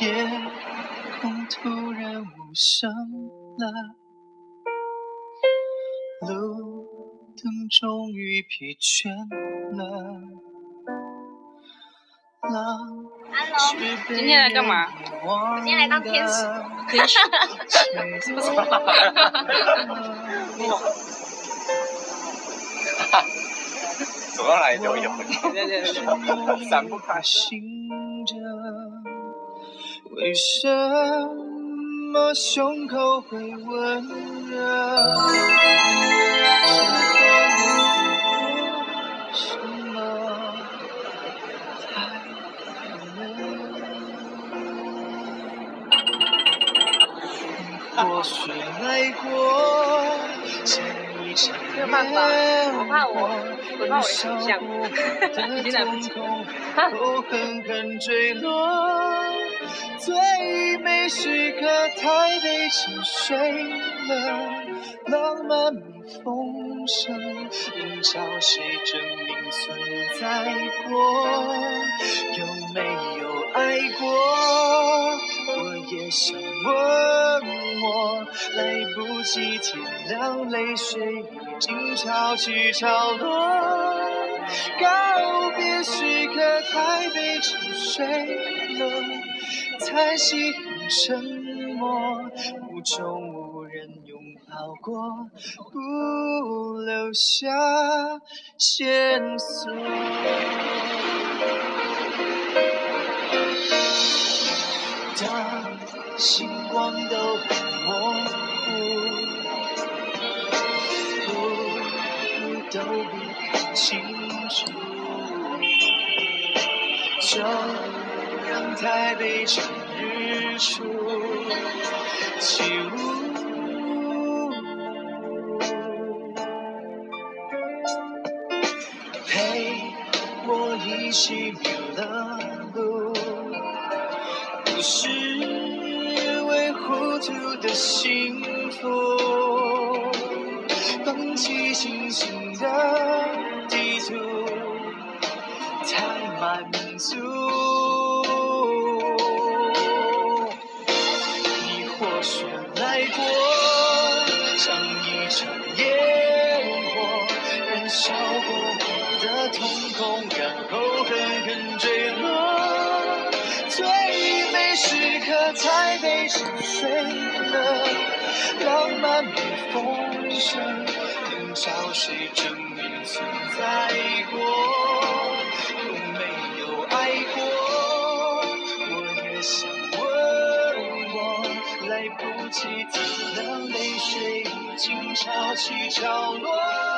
夜空突然无声了，路灯终于疲倦了，今天来干嘛？今天来当天使，天使，什？到哪里都有，散不开心着。为什么胸口会温热？或许来过这一场没有办法，我怕我，我怕我。形象，已经来不及了。都狠狠坠落，最美时刻太被沉睡了，浪漫比风声，能找谁证明存在过？有没有爱过？也想问我，来不及天亮，泪水已经潮起潮落。告别时刻太被沉睡了，叹息很沉默，无中无人拥抱过，不留下线索。都很模糊，都不看清楚，就让台北趁日出起舞。陪我一起迷了路，不是为糊涂的幸福，放弃星星的地图，太满足。你或许来过，像一场烟火，燃烧过我的瞳孔，然后狠狠坠时刻才被沉睡了，浪漫比风声，能找谁证明存在过？有没有爱过？我也想问我，来不及体谅，泪水已经潮起潮落。